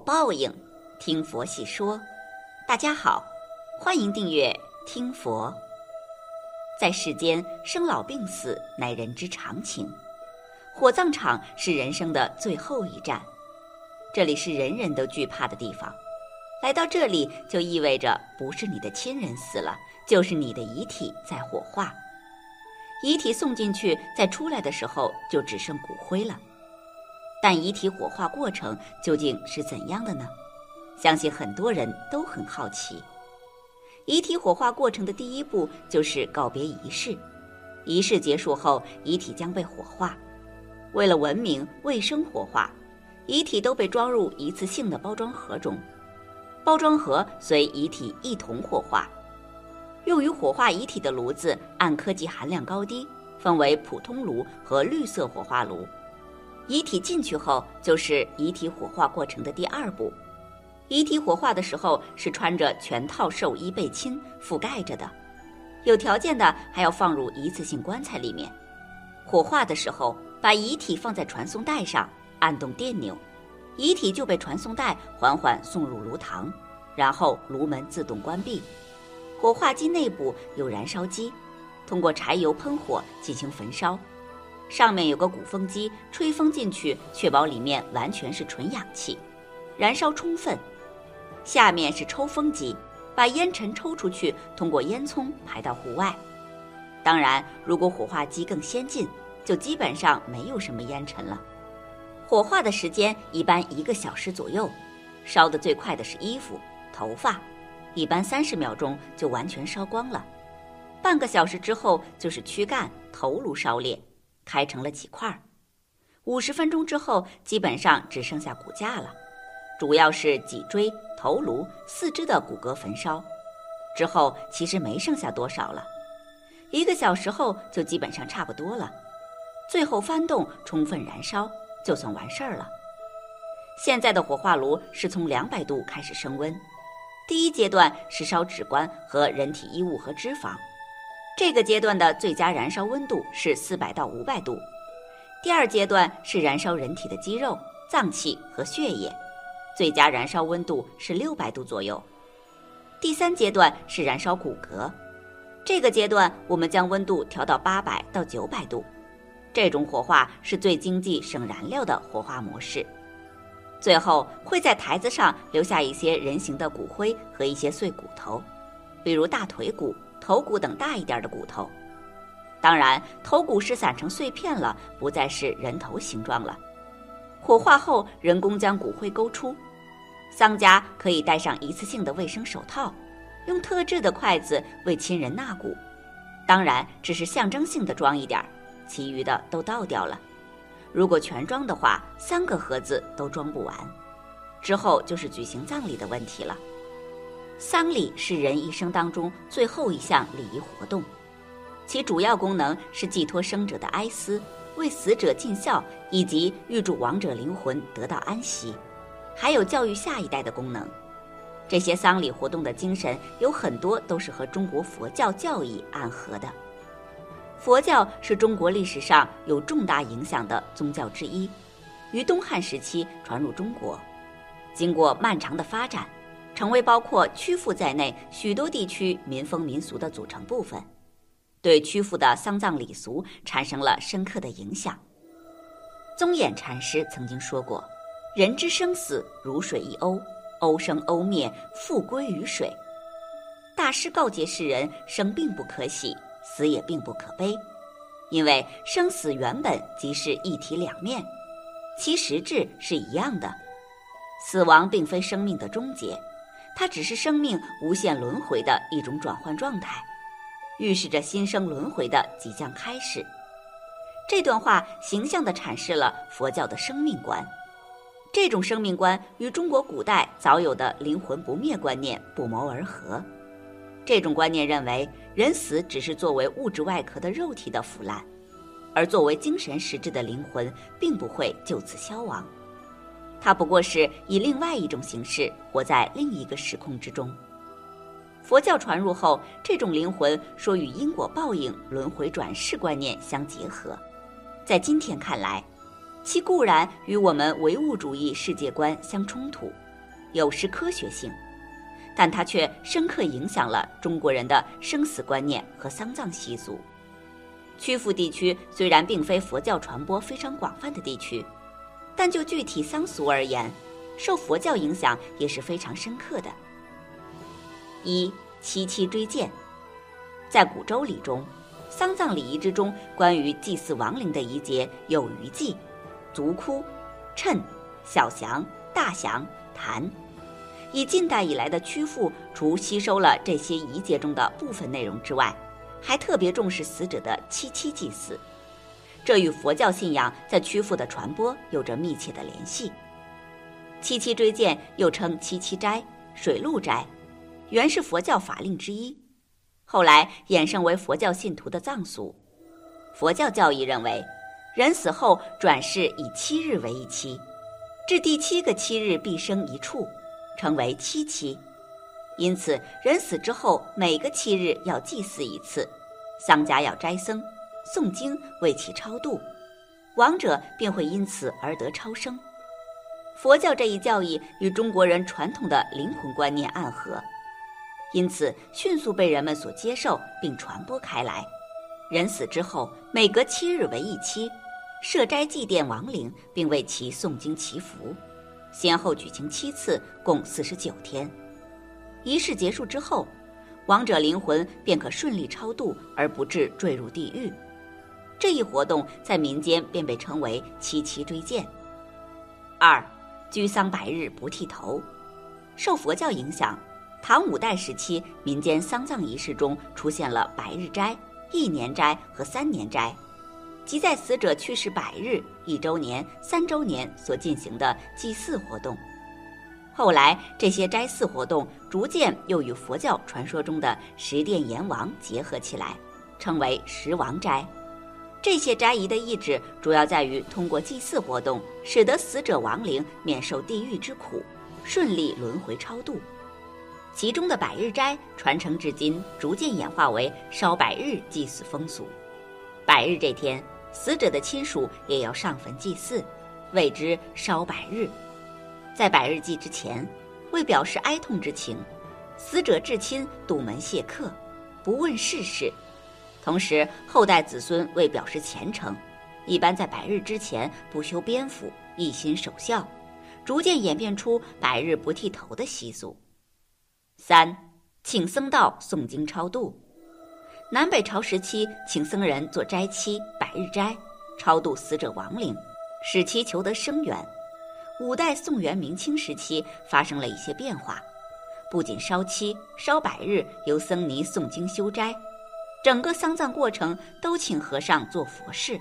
报应，听佛细说。大家好，欢迎订阅听佛。在世间，生老病死乃人之常情，火葬场是人生的最后一站，这里是人人都惧怕的地方。来到这里，就意味着不是你的亲人死了，就是你的遗体在火化。遗体送进去，再出来的时候，就只剩骨灰了。但遗体火化过程究竟是怎样的呢？相信很多人都很好奇。遗体火化过程的第一步就是告别仪式，仪式结束后，遗体将被火化。为了文明卫生火化，遗体都被装入一次性的包装盒中，包装盒随遗体一同火化。用于火化遗体的炉子按科技含量高低，分为普通炉和绿色火化炉。遗体进去后，就是遗体火化过程的第二步。遗体火化的时候是穿着全套寿衣被侵覆盖着的，有条件的还要放入一次性棺材里面。火化的时候，把遗体放在传送带上，按动电钮，遗体就被传送带缓缓送入炉膛，然后炉门自动关闭。火化机内部有燃烧机，通过柴油喷火进行焚烧。上面有个鼓风机，吹风进去，确保里面完全是纯氧气，燃烧充分。下面是抽风机，把烟尘抽出去，通过烟囱排到户外。当然，如果火化机更先进，就基本上没有什么烟尘了。火化的时间一般一个小时左右，烧得最快的是衣服、头发，一般三十秒钟就完全烧光了。半个小时之后就是躯干、头颅烧裂。开成了几块儿，五十分钟之后，基本上只剩下骨架了，主要是脊椎、头颅、四肢的骨骼焚烧。之后其实没剩下多少了，一个小时后就基本上差不多了。最后翻动，充分燃烧，就算完事儿了。现在的火化炉是从两百度开始升温，第一阶段是烧纸棺和人体衣物和脂肪。这个阶段的最佳燃烧温度是四百到五百度，第二阶段是燃烧人体的肌肉、脏器和血液，最佳燃烧温度是六百度左右。第三阶段是燃烧骨骼，这个阶段我们将温度调到八百到九百度，这种火化是最经济省燃料的火化模式。最后会在台子上留下一些人形的骨灰和一些碎骨头，比如大腿骨。头骨等大一点的骨头，当然头骨是散成碎片了，不再是人头形状了。火化后，人工将骨灰勾出，丧家可以戴上一次性的卫生手套，用特制的筷子为亲人纳骨。当然，只是象征性的装一点，其余的都倒掉了。如果全装的话，三个盒子都装不完。之后就是举行葬礼的问题了。丧礼是人一生当中最后一项礼仪活动，其主要功能是寄托生者的哀思，为死者尽孝，以及预祝亡者灵魂得到安息，还有教育下一代的功能。这些丧礼活动的精神有很多都是和中国佛教教义暗合的。佛教是中国历史上有重大影响的宗教之一，于东汉时期传入中国，经过漫长的发展。成为包括曲阜在内许多地区民风民俗的组成部分，对曲阜的丧葬礼俗产生了深刻的影响。宗衍禅师曾经说过：“人之生死如水一欧，欧生欧灭，复归于水。”大师告诫世人：生并不可喜，死也并不可悲，因为生死原本即是一体两面，其实质是一样的。死亡并非生命的终结。它只是生命无限轮回的一种转换状态，预示着新生轮回的即将开始。这段话形象地阐释了佛教的生命观。这种生命观与中国古代早有的灵魂不灭观念不谋而合。这种观念认为，人死只是作为物质外壳的肉体的腐烂，而作为精神实质的灵魂并不会就此消亡。它不过是以另外一种形式活在另一个时空之中。佛教传入后，这种灵魂说与因果报应、轮回转世观念相结合。在今天看来，其固然与我们唯物主义世界观相冲突，有失科学性，但它却深刻影响了中国人的生死观念和丧葬习俗。曲阜地区虽然并非佛教传播非常广泛的地区，但就具体丧俗而言，受佛教影响也是非常深刻的。一七七追荐，在古周礼中，丧葬礼仪之中关于祭祀亡灵的仪节有余祭、足哭、谶、小祥、大祥、坛。以近代以来的曲阜，除吸收了这些仪节中的部分内容之外，还特别重视死者的七七祭祀，这与佛教信仰在曲阜的传播有着密切的联系。七七追荐又称七七斋、水陆斋。原是佛教法令之一，后来衍生为佛教信徒的葬俗。佛教教义认为，人死后转世以七日为一期，至第七个七日必生一处，称为七七。因此，人死之后每个七日要祭祀一次，丧家要斋僧、诵经为其超度，亡者便会因此而得超生。佛教这一教义与中国人传统的灵魂观念暗合。因此，迅速被人们所接受并传播开来。人死之后，每隔七日为一期，设斋祭奠亡灵，并为其诵经祈福，先后举行七次，共四十九天。仪式结束之后，亡者灵魂便可顺利超度，而不致坠入地狱。这一活动在民间便被称为七七追荐。二，居丧百日不剃头，受佛教影响。唐五代时期，民间丧葬仪式中出现了百日斋、一年斋和三年斋，即在死者去世百日、一周年、三周年所进行的祭祀活动。后来，这些斋祀活动逐渐又与佛教传说中的十殿阎王结合起来，称为十王斋。这些斋仪的意志主要在于通过祭祀活动，使得死者亡灵免受地狱之苦，顺利轮回超度。其中的百日斋传承至今，逐渐演化为烧百日祭祀风俗。百日这天，死者的亲属也要上坟祭祀，谓之烧百日。在百日祭之前，为表示哀痛之情，死者至亲堵门谢客，不问世事。同时，后代子孙为表示虔诚，一般在百日之前不修边幅，一心守孝，逐渐演变出百日不剃头的习俗。三，请僧道诵经超度。南北朝时期，请僧人做斋期、百日斋，超度死者亡灵，使其求得生源。五代、宋元、明清时期发生了一些变化，不仅烧七、烧百日由僧尼诵经修斋，整个丧葬过程都请和尚做佛事。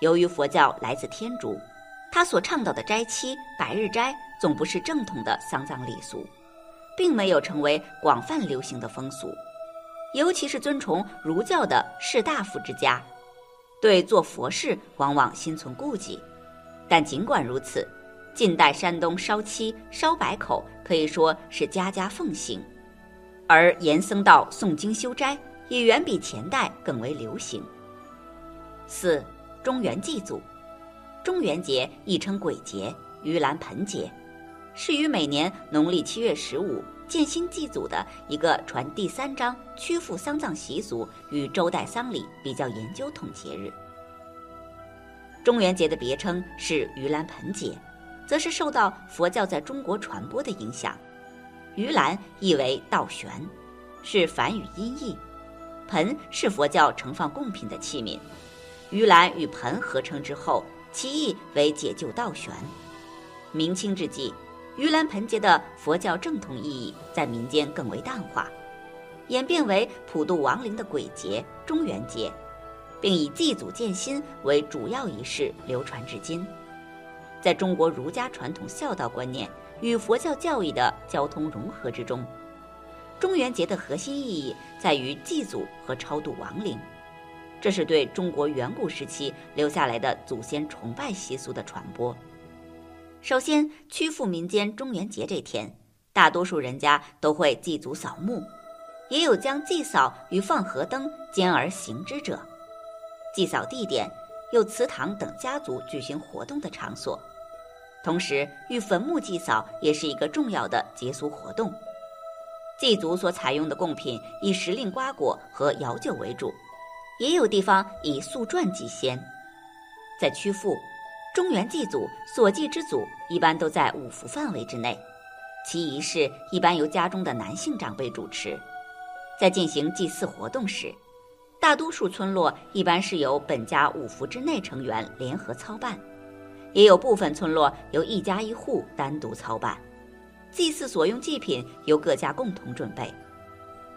由于佛教来自天竺，他所倡导的斋期、百日斋总不是正统的丧葬礼俗。并没有成为广泛流行的风俗，尤其是尊崇儒教的士大夫之家，对做佛事往往心存顾忌。但尽管如此，近代山东烧七、烧百口可以说是家家奉行，而严僧道诵经修斋也远比前代更为流行。四中元祭祖，中元节亦称鬼节、盂兰盆节。是于每年农历七月十五建新祭祖的一个传第三章曲阜丧葬习俗与周代丧礼比较研究统节日。中元节的别称是盂兰盆节，则是受到佛教在中国传播的影响。盂兰意为倒悬，是梵语音译，盆是佛教盛放贡品的器皿，盂兰与盆合称之后，其意为解救倒悬。明清之际。盂兰盆节的佛教正统意义在民间更为淡化，演变为普渡亡灵的鬼节中元节，并以祭祖建新为主要仪式流传至今。在中国儒家传统孝道观念与佛教教义的交通融合之中，中元节的核心意义在于祭祖和超度亡灵，这是对中国远古时期留下来的祖先崇拜习俗的传播。首先，曲阜民间中元节这天，大多数人家都会祭祖扫墓，也有将祭扫与放河灯兼而行之者。祭扫地点有祠堂等家族举行活动的场所。同时，与坟墓祭扫也是一个重要的节俗活动。祭祖所采用的贡品以时令瓜果和药酒为主，也有地方以素馔祭先。在曲阜，中原祭祖所祭之祖一般都在五福范围之内，其仪式一般由家中的男性长辈主持。在进行祭祀活动时，大多数村落一般是由本家五福之内成员联合操办。也有部分村落由一家一户单独操办，祭祀所用祭品由各家共同准备，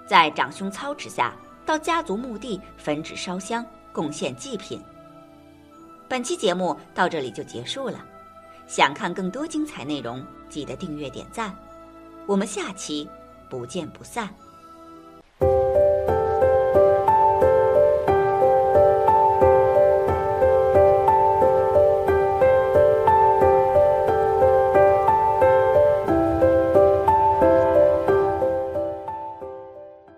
在长兄操持下，到家族墓地焚纸烧香，贡献祭品。本期节目到这里就结束了，想看更多精彩内容，记得订阅点赞，我们下期不见不散。